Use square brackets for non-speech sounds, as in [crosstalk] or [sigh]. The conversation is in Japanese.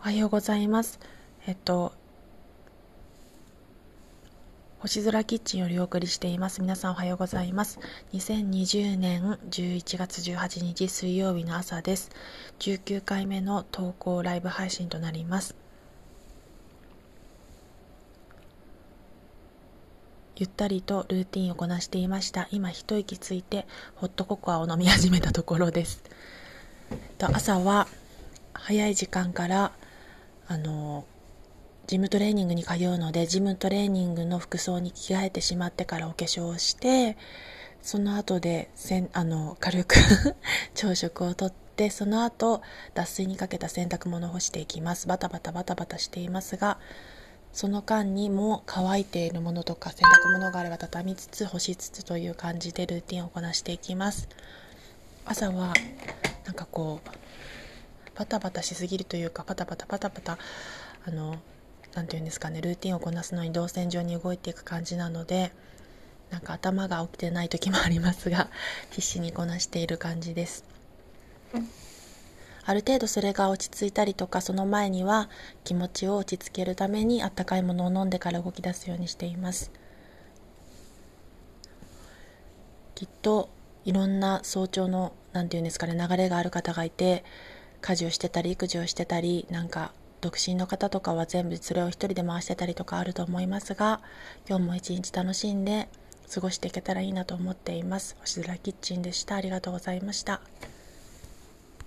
おはようございます。えっと、星空キッチンよりお送りしています。皆さんおはようございます。2020年11月18日水曜日の朝です。19回目の投稿ライブ配信となります。ゆったりとルーティンをこなしていました。今一息ついてホットココアを飲み始めたところです。と朝は早い時間からあのジムトレーニングに通うのでジムトレーニングの服装に着替えてしまってからお化粧をしてその後でせんあの軽く [laughs] 朝食をとってその後脱水にかけた洗濯物を干していきます。バタバタバタバタしていますがその間にも乾いているものとか洗濯物があれば畳みつつ干しつつという感じでルーティンをこなしていきます。朝はなんかこうバタバタしすぎるというかパタパタパタパタあのなんていうんですかねルーティンをこなすのに動線上に動いていく感じなのでなんか頭が起きてない時もありますが [laughs] 必死にこなしている感じです。ある程度それが落ち着いたりとかその前には気持ちを落ち着けるためにあったかいものを飲んでから動き出すようにしています。きっといろんな早朝の何て言うんですかね流れがある方がいて家事をしてたり育児をしてたりなんか独身の方とかは全部それを一人で回してたりとかあると思いますが今日も一日楽しんで過ごしていけたらいいなと思っています。星空キッチンでした。ありがとうございました。